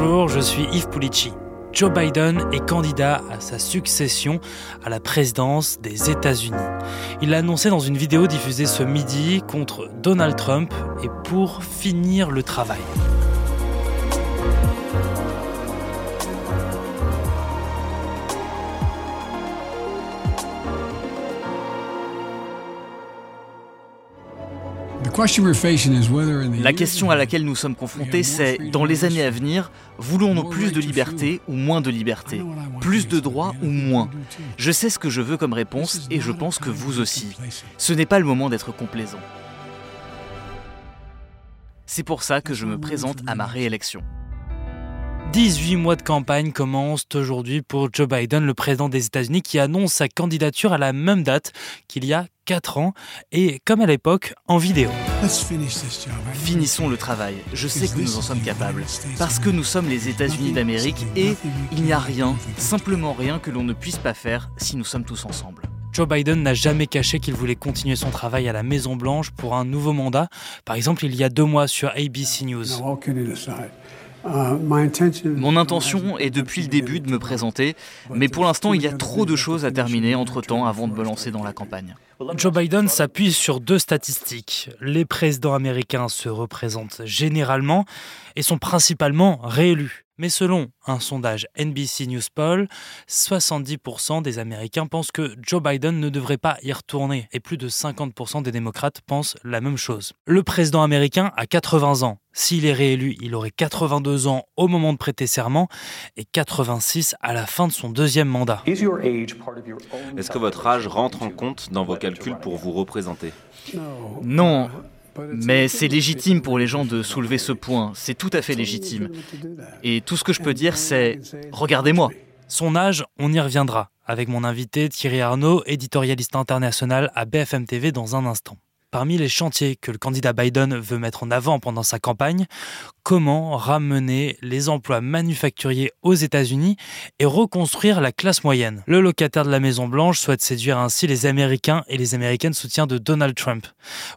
Bonjour, je suis Yves Pulici. Joe Biden est candidat à sa succession à la présidence des États-Unis. Il l'a annoncé dans une vidéo diffusée ce midi contre Donald Trump et pour finir le travail. La question à laquelle nous sommes confrontés, c'est, dans les années à venir, voulons-nous plus de liberté ou moins de liberté? Plus de droits ou moins? Je sais ce que je veux comme réponse et je pense que vous aussi. Ce n'est pas le moment d'être complaisant. C'est pour ça que je me présente à ma réélection. 18 mois de campagne commencent aujourd'hui pour Joe Biden, le président des États-Unis, qui annonce sa candidature à la même date qu'il y a 4 ans et, comme à l'époque, en vidéo. Finissons le travail. Je sais que nous en sommes capables. Parce que nous sommes les États-Unis d'Amérique et il n'y a rien, simplement rien que l'on ne puisse pas faire si nous sommes tous ensemble. Joe Biden n'a jamais caché qu'il voulait continuer son travail à la Maison Blanche pour un nouveau mandat, par exemple il y a deux mois sur ABC News. Mon intention est depuis le début de me présenter, mais pour l'instant il y a trop de choses à terminer entre-temps avant de me lancer dans la campagne. Joe Biden s'appuie sur deux statistiques. Les présidents américains se représentent généralement et sont principalement réélus. Mais selon un sondage NBC News Poll, 70% des Américains pensent que Joe Biden ne devrait pas y retourner et plus de 50% des démocrates pensent la même chose. Le président américain a 80 ans. S'il est réélu, il aurait 82 ans au moment de prêter serment et 86 à la fin de son deuxième mandat. Est-ce que votre âge rentre en compte dans vos calculs pour vous représenter? Non, mais c'est légitime pour les gens de soulever ce point, c'est tout à fait légitime. Et tout ce que je peux dire, c'est regardez-moi. Son âge, on y reviendra, avec mon invité Thierry Arnaud, éditorialiste international à BFM TV dans un instant. Parmi les chantiers que le candidat Biden veut mettre en avant pendant sa campagne, comment ramener les emplois manufacturiers aux États-Unis et reconstruire la classe moyenne? Le locataire de la Maison Blanche souhaite séduire ainsi les Américains et les Américaines soutiens de Donald Trump.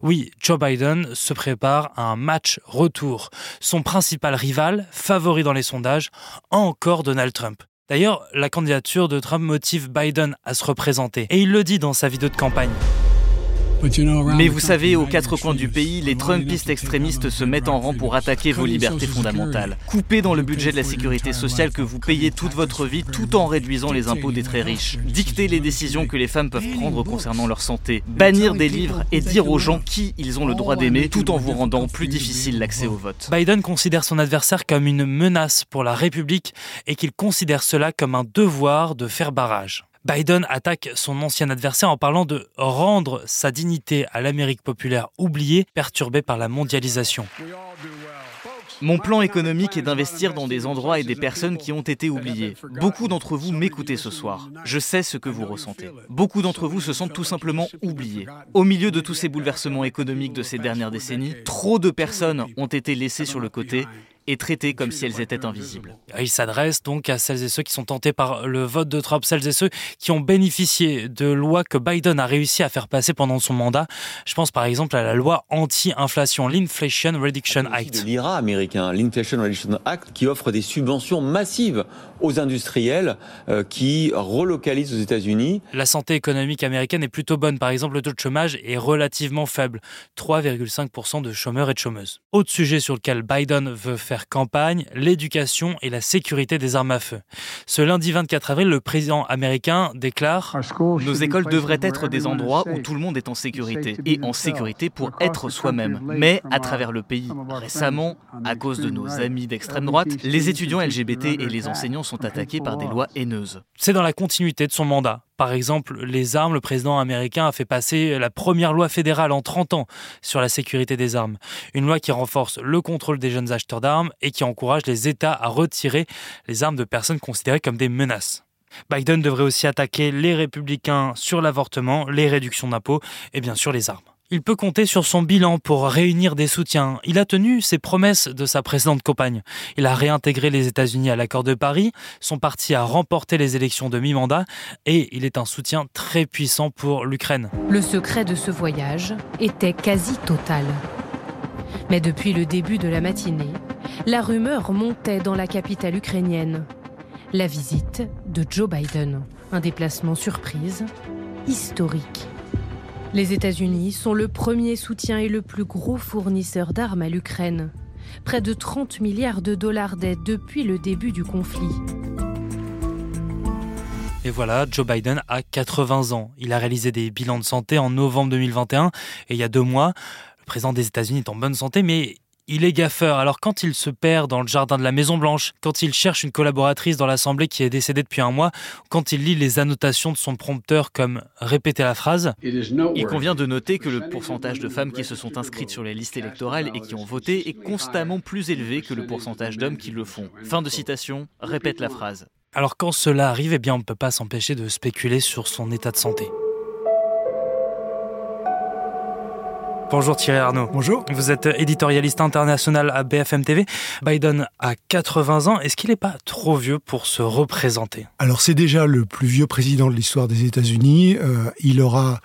Oui, Joe Biden se prépare à un match retour. Son principal rival, favori dans les sondages, encore Donald Trump. D'ailleurs, la candidature de Trump motive Biden à se représenter, et il le dit dans sa vidéo de campagne. Mais vous savez, aux quatre coins du pays, les Trumpistes extrémistes se mettent en rang pour attaquer vos libertés fondamentales. Couper dans le budget de la sécurité sociale que vous payez toute votre vie tout en réduisant les impôts des très riches. Dicter les décisions que les femmes peuvent prendre concernant leur santé. Bannir des livres et dire aux gens qui ils ont le droit d'aimer tout en vous rendant plus difficile l'accès au vote. Biden considère son adversaire comme une menace pour la République et qu'il considère cela comme un devoir de faire barrage. Biden attaque son ancien adversaire en parlant de rendre sa dignité à l'Amérique populaire oubliée, perturbée par la mondialisation. Mon plan économique est d'investir dans des endroits et des personnes qui ont été oubliés. Beaucoup d'entre vous m'écoutez ce soir. Je sais ce que vous ressentez. Beaucoup d'entre vous se sentent tout simplement oubliés. Au milieu de tous ces bouleversements économiques de ces dernières décennies, trop de personnes ont été laissées sur le côté et traitées comme si elles étaient invisibles. Il s'adresse donc à celles et ceux qui sont tentés par le vote de Trump, celles et ceux qui ont bénéficié de lois que Biden a réussi à faire passer pendant son mandat. Je pense par exemple à la loi anti-inflation, l'Inflation Reduction Act. L'IRA américain, l'Inflation Reduction Act, qui offre des subventions massives aux industriels euh, qui relocalisent aux États-Unis. La santé économique américaine est plutôt bonne. Par exemple, le taux de chômage est relativement faible, 3,5% de chômeurs et de chômeuses. Autre sujet sur lequel Biden veut faire campagne, l'éducation et la sécurité des armes à feu. Ce lundi 24 avril, le président américain déclare Nos écoles devraient être des endroits où tout le monde est en sécurité, et en sécurité pour être soi-même. Mais à travers le pays, récemment, à cause de nos amis d'extrême droite, les étudiants LGBT et les enseignants sont attaqués par des lois haineuses. C'est dans la continuité de son mandat. Par exemple, les armes, le président américain a fait passer la première loi fédérale en 30 ans sur la sécurité des armes. Une loi qui renforce le contrôle des jeunes acheteurs d'armes et qui encourage les États à retirer les armes de personnes considérées comme des menaces. Biden devrait aussi attaquer les républicains sur l'avortement, les réductions d'impôts et bien sûr les armes. Il peut compter sur son bilan pour réunir des soutiens. Il a tenu ses promesses de sa précédente campagne. Il a réintégré les États-Unis à l'accord de Paris, son parti a remporté les élections de mi-mandat et il est un soutien très puissant pour l'Ukraine. Le secret de ce voyage était quasi total. Mais depuis le début de la matinée, la rumeur montait dans la capitale ukrainienne. La visite de Joe Biden, un déplacement surprise, historique. Les États-Unis sont le premier soutien et le plus gros fournisseur d'armes à l'Ukraine. Près de 30 milliards de dollars d'aide depuis le début du conflit. Et voilà, Joe Biden a 80 ans. Il a réalisé des bilans de santé en novembre 2021 et il y a deux mois. Le président des États-Unis est en bonne santé, mais il est gaffeur. Alors quand il se perd dans le jardin de la Maison Blanche, quand il cherche une collaboratrice dans l'Assemblée qui est décédée depuis un mois, quand il lit les annotations de son prompteur comme répéter la phrase. Il convient de noter que le pourcentage de femmes qui se sont inscrites sur les listes électorales et qui ont voté est constamment plus élevé que le pourcentage d'hommes qui le font. Fin de citation, répète la phrase. Alors quand cela arrive, eh bien on ne peut pas s'empêcher de spéculer sur son état de santé. Bonjour Thierry Arnaud. Bonjour. Vous êtes éditorialiste international à BFM TV. Biden a 80 ans. Est-ce qu'il n'est pas trop vieux pour se représenter? Alors c'est déjà le plus vieux président de l'histoire des États-Unis. Euh, il aura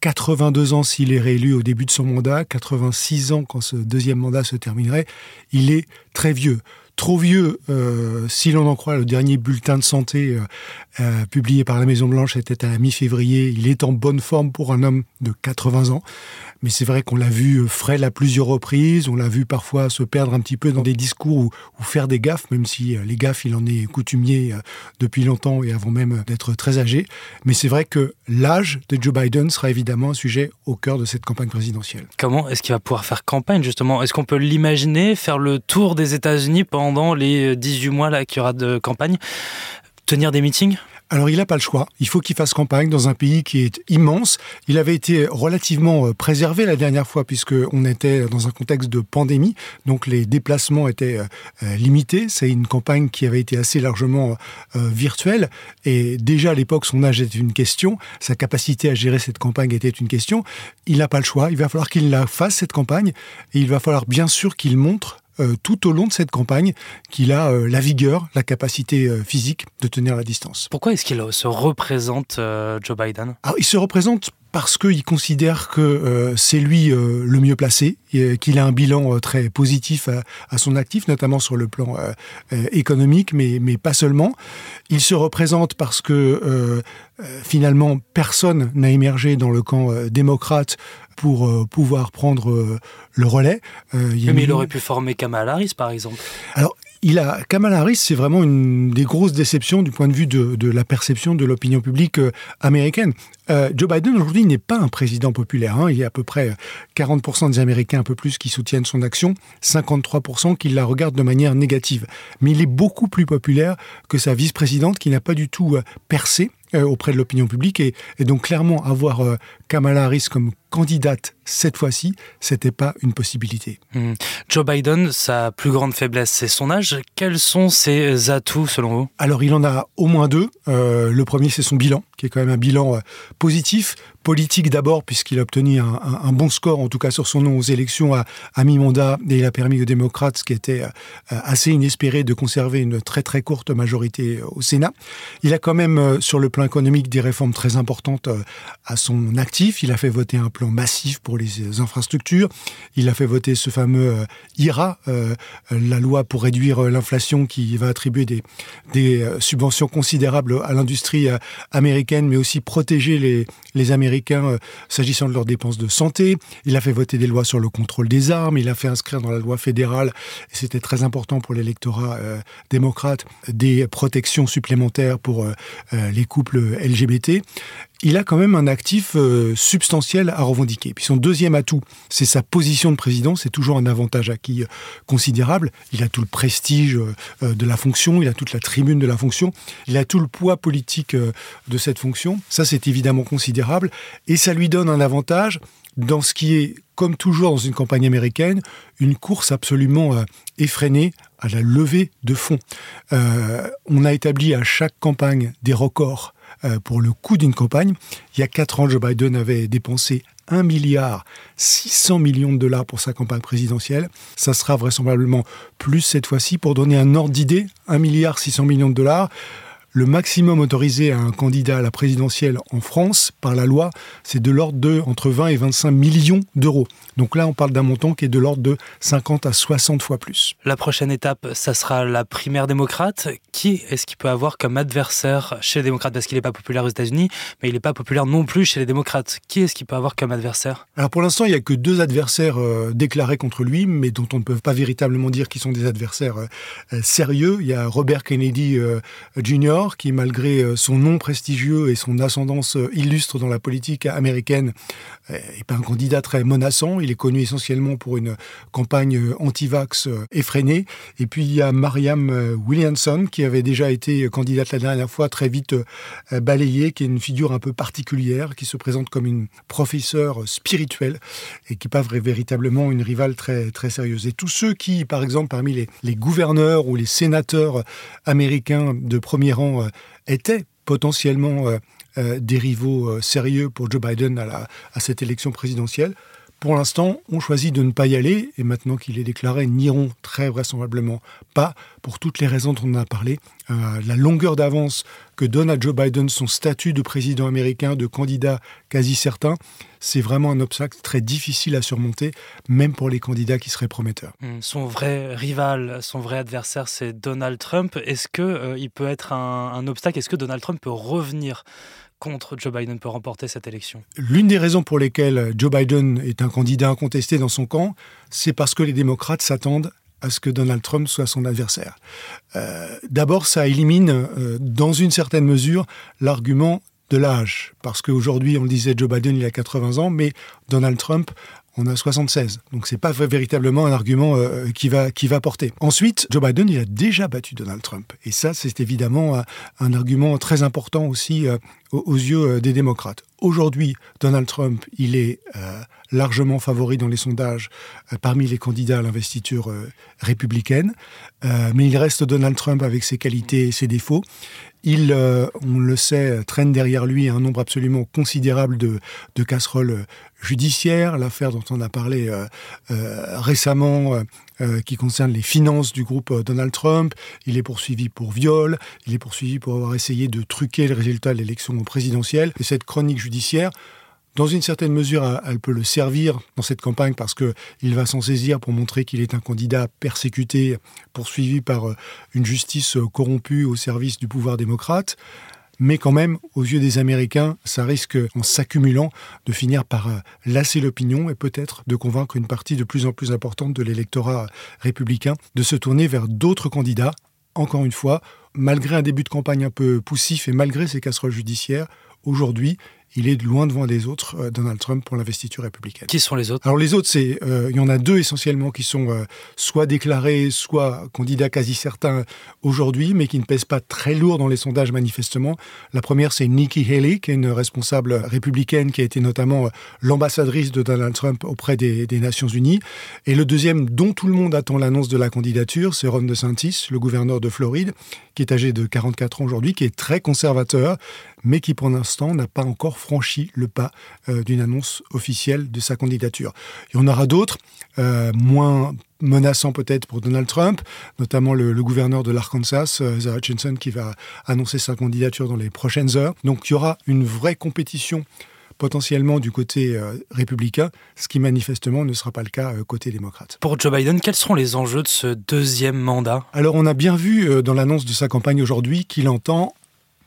82 ans s'il est réélu au début de son mandat, 86 ans quand ce deuxième mandat se terminerait. Il est très vieux trop vieux, euh, si l'on en croit le dernier bulletin de santé euh, euh, publié par la Maison Blanche, était à la mi-février. Il est en bonne forme pour un homme de 80 ans. Mais c'est vrai qu'on l'a vu frêle à plusieurs reprises, on l'a vu parfois se perdre un petit peu dans des discours ou, faire des gaffes, même si les gaffes, il en est coutumier depuis longtemps et avant même d'être très âgé. Mais c'est vrai que l'âge de Joe Biden sera évidemment un sujet au cœur de cette campagne présidentielle. Comment est-ce qu'il va pouvoir faire campagne justement? Est-ce qu'on peut l'imaginer faire le tour des États-Unis pendant pendant les 18 mois là qu'il y aura de campagne, tenir des meetings? Alors il n'a pas le choix. Il faut qu'il fasse campagne dans un pays qui est immense. Il avait été relativement euh, préservé la dernière fois puisqu'on était dans un contexte de pandémie, donc les déplacements étaient euh, euh, limités. C'est une campagne qui avait été assez largement virtuelle et déjà à l'époque son âge était une question, sa capacité à gérer cette campagne était une question. Il n'a pas le choix. Il va falloir qu'il la fasse cette campagne et il va falloir bien sûr qu'il montre euh, tout au long de cette campagne qu'il a euh, la vigueur, la capacité euh, physique de tenir la distance. Pourquoi est-ce qu'il se représente Joe Biden? Il se représente parce qu'il considère que c'est lui le mieux placé, qu'il a un bilan très positif à, son actif, notamment sur le plan économique, mais, mais pas seulement. Il se représente parce que finalement personne n'a émergé dans le camp démocrate pour euh, pouvoir prendre euh, le relais. Euh, mais il aurait pu former Kamala Harris, par exemple. Alors, il a Kamala Harris, c'est vraiment une des grosses déceptions du point de vue de, la perception de l'opinion publique américaine. Joe Biden aujourd'hui n'est pas un président populaire. Hein. Il y a à peu près 40% des Américains, un peu plus, qui soutiennent son action, 53% qui la regardent de manière négative. Mais il est beaucoup plus populaire que sa vice-présidente qui n'a pas du tout percé euh, auprès de l'opinion publique. Et, donc clairement, avoir euh, Kamala Harris comme candidate cette fois-ci, c'était pas une possibilité. Hmm. Joe Biden, sa plus grande faiblesse, c'est son âge. Quels sont ses atouts selon vous? Alors il en a au moins deux. Euh, le premier, c'est son bilan, qui est quand même un bilan positif politique d'abord, puisqu'il a obtenu un, bon score, en tout cas sur son nom aux élections à, mi-mandat, et il a permis aux démocrates, ce qui était euh, assez inespéré, de conserver une très très courte majorité euh, au Sénat. Il a quand même, euh, sur le plan économique, des réformes très importantes à son actif. Il a fait voter un plan massif pour les infrastructures. Il a fait voter ce fameux IRA, la loi pour réduire l'inflation qui va attribuer des, des subventions considérables à l'industrie américaine, mais aussi protéger les, Américains euh, s'agissant de leurs dépenses de santé. Il a fait voter des lois sur le contrôle des armes. Il a fait inscrire dans la loi fédérale, et c'était très important pour l'électorat euh, démocrate, des protections supplémentaires pour euh, les couples LGBT il a quand même un actif substantiel à revendiquer. Puis son deuxième atout, c'est sa position de président, c'est toujours un avantage acquis considérable. Il a tout le prestige de la fonction, il a toute la tribune de la fonction, il a tout le poids politique de cette fonction. Ça, c'est évidemment considérable. Et ça lui donne un avantage dans ce qui est, comme toujours dans une campagne américaine, une course absolument euh, effrénée à la levée de fonds. Euh, on a établi à chaque campagne des records euh, pour le coût d'une campagne. Il y a quatre ans, Joe Biden avait dépensé 1 milliard 600 millions de dollars pour sa campagne présidentielle. Ça sera vraisemblablement plus cette fois-ci. Pour donner un ordre d'idée, 1 milliard 600 millions de dollars, Le maximum autorisé à un candidat à la présidentielle en France, par la loi, c'est de l'ordre de entre 20 et 25 millions d'euros. Donc là, on parle d'un montant qui est de l'ordre de 50 à 60 fois plus. La prochaine étape, ça sera la primaire démocrate. Qui est-ce qu'il peut avoir comme adversaire chez les démocrates? Parce qu'il n'est pas populaire aux États-Unis, mais il n'est pas populaire non plus chez les démocrates. Qui est-ce qu'il peut avoir comme adversaire? Alors pour l'instant, il n'y a que deux adversaires euh, déclarés contre lui, mais dont on ne peut pas véritablement dire qu'ils sont des adversaires euh, euh, sérieux. Il y a Robert Kennedy Jr., qui malgré son nom prestigieux et son ascendance illustre dans la politique américaine, n'est pas un candidat très menaçant. Il est connu essentiellement pour une campagne anti-vax effrénée. Et puis il y a Mariam Williamson, qui avait déjà été candidate la dernière fois, très vite balayée, qui est une figure un peu particulière, qui se présente comme une professeure spirituelle et qui pas véritablement une rivale très, très sérieuse. Et tous ceux qui, par exemple, parmi les, gouverneurs ou les sénateurs américains de premier rang euh, étaient potentiellement euh, euh, des rivaux sérieux pour Joe Biden à cette élection présidentielle, pour l'instant, on choisit de ne pas y aller, et maintenant qu'il est déclaré, n'iront très vraisemblablement pas, pour toutes les raisons dont on a parlé. Euh, la longueur d'avance que donne à Joe Biden son statut de président américain, de candidat quasi certain, c'est vraiment un obstacle très difficile à surmonter, même pour les candidats qui seraient prometteurs. Hmm, son vrai rival, son vrai adversaire, c'est Donald Trump. Est-ce que euh, il peut être un obstacle? Est-ce que Donald Trump peut revenir contre Joe Biden peut remporter cette élection L'une des raisons pour lesquelles Joe Biden est un candidat incontesté dans son camp, c'est parce que les démocrates s'attendent à ce que Donald Trump soit son adversaire. Euh, d'abord, ça élimine, euh, dans une certaine mesure, l'argument de l'âge. Parce qu'aujourd'hui, on le disait, Joe Biden, il a 80 ans, mais Donald Trump on a 76. Donc c'est pas véritablement un argument euh, qui, va, qui va porter. Ensuite, Joe Biden, il a déjà battu Donald Trump. Et ça, c'est évidemment un, argument très important aussi euh, aux, yeux euh, des démocrates. Aujourd'hui, Donald Trump, il est largement favori dans les sondages parmi les candidats à l'investiture républicaine, mais il reste Donald Trump avec ses qualités et ses défauts. Il, on le sait, traîne derrière lui un nombre absolument considérable de, casseroles judiciaire, l'affaire dont on a parlé euh, euh, récemment, euh, qui concerne les finances du groupe Donald Trump. Il est poursuivi pour viol, il est poursuivi pour avoir essayé de truquer le résultat de l'élection présidentielle. Et cette chronique judiciaire, dans une certaine mesure, elle peut le servir dans cette campagne parce qu'il va s'en saisir pour montrer qu'il est un candidat persécuté, poursuivi par une justice corrompue au service du pouvoir démocrate mais quand même, aux yeux des Américains, ça risque, en s'accumulant, de finir par euh, lasser l'opinion et peut-être de convaincre une partie de plus en plus importante de l'électorat républicain de se tourner vers d'autres candidats. Encore une fois, malgré un début de campagne un peu poussif et malgré ses casseroles judiciaires, aujourd'hui, il est loin devant des autres, euh, Donald Trump, pour l'investiture républicaine. Qui sont les autres? Alors les autres, c'est euh, il y en a deux essentiellement qui sont euh, soit déclarés, soit candidats quasi certains aujourd'hui, mais qui ne pèsent pas très lourd dans les sondages manifestement. La première, c'est Nikki Haley, qui est une responsable républicaine qui a été notamment l'ambassadrice de Donald Trump auprès des, des, Nations Unies. Et le deuxième, dont tout le monde attend l'annonce de la candidature, c'est Ron DeSantis, le gouverneur de Floride, qui est âgé de 44 ans aujourd'hui, qui est très conservateur, mais qui pour l'instant n'a pas encore franchi le pas euh, d'une annonce officielle de sa candidature. Il y en aura d'autres, euh, moins menaçants peut-être pour Donald Trump, notamment le, gouverneur de l'Arkansas, euh, Hutchinson, qui va annoncer sa candidature dans les prochaines heures. Donc il y aura une vraie compétition potentiellement du côté euh, républicain, ce qui manifestement ne sera pas le cas côté démocrate. Pour Joe Biden, quels seront les enjeux de ce deuxième mandat? Alors on a bien vu dans l'annonce de sa campagne aujourd'hui qu'il entend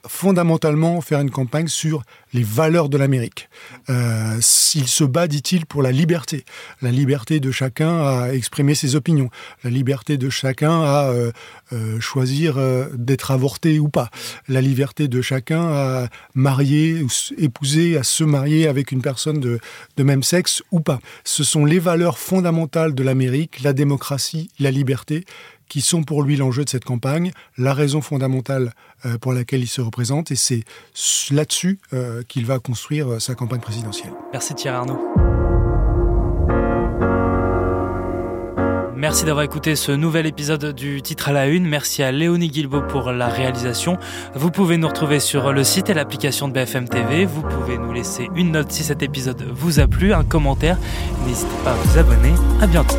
fondamentalement faire une campagne sur les valeurs de l'Amérique. Euh, il se bat, dit-il, pour la liberté. La liberté de chacun à exprimer ses opinions. La liberté de chacun à euh, euh, choisir d'être avorté ou pas. La liberté de chacun à marier, ou épouser, à se marier avec une personne de même sexe ou pas. Ce sont les valeurs fondamentales de l'Amérique, la démocratie, la liberté, qui sont pour lui l'enjeu de cette campagne, la raison fondamentale euh, pour laquelle il se représente, et c'est là-dessus euh, qu'il va construire euh, sa campagne présidentielle. Merci Thierry Arnaud. Merci d'avoir écouté ce nouvel épisode du titre à la une. Merci à Léonie Guilbeault pour la réalisation. Vous pouvez nous retrouver sur le site et l'application de BFM TV. Vous pouvez nous laisser une note si cet épisode vous a plu, un commentaire. N'hésitez pas à vous abonner. À bientôt.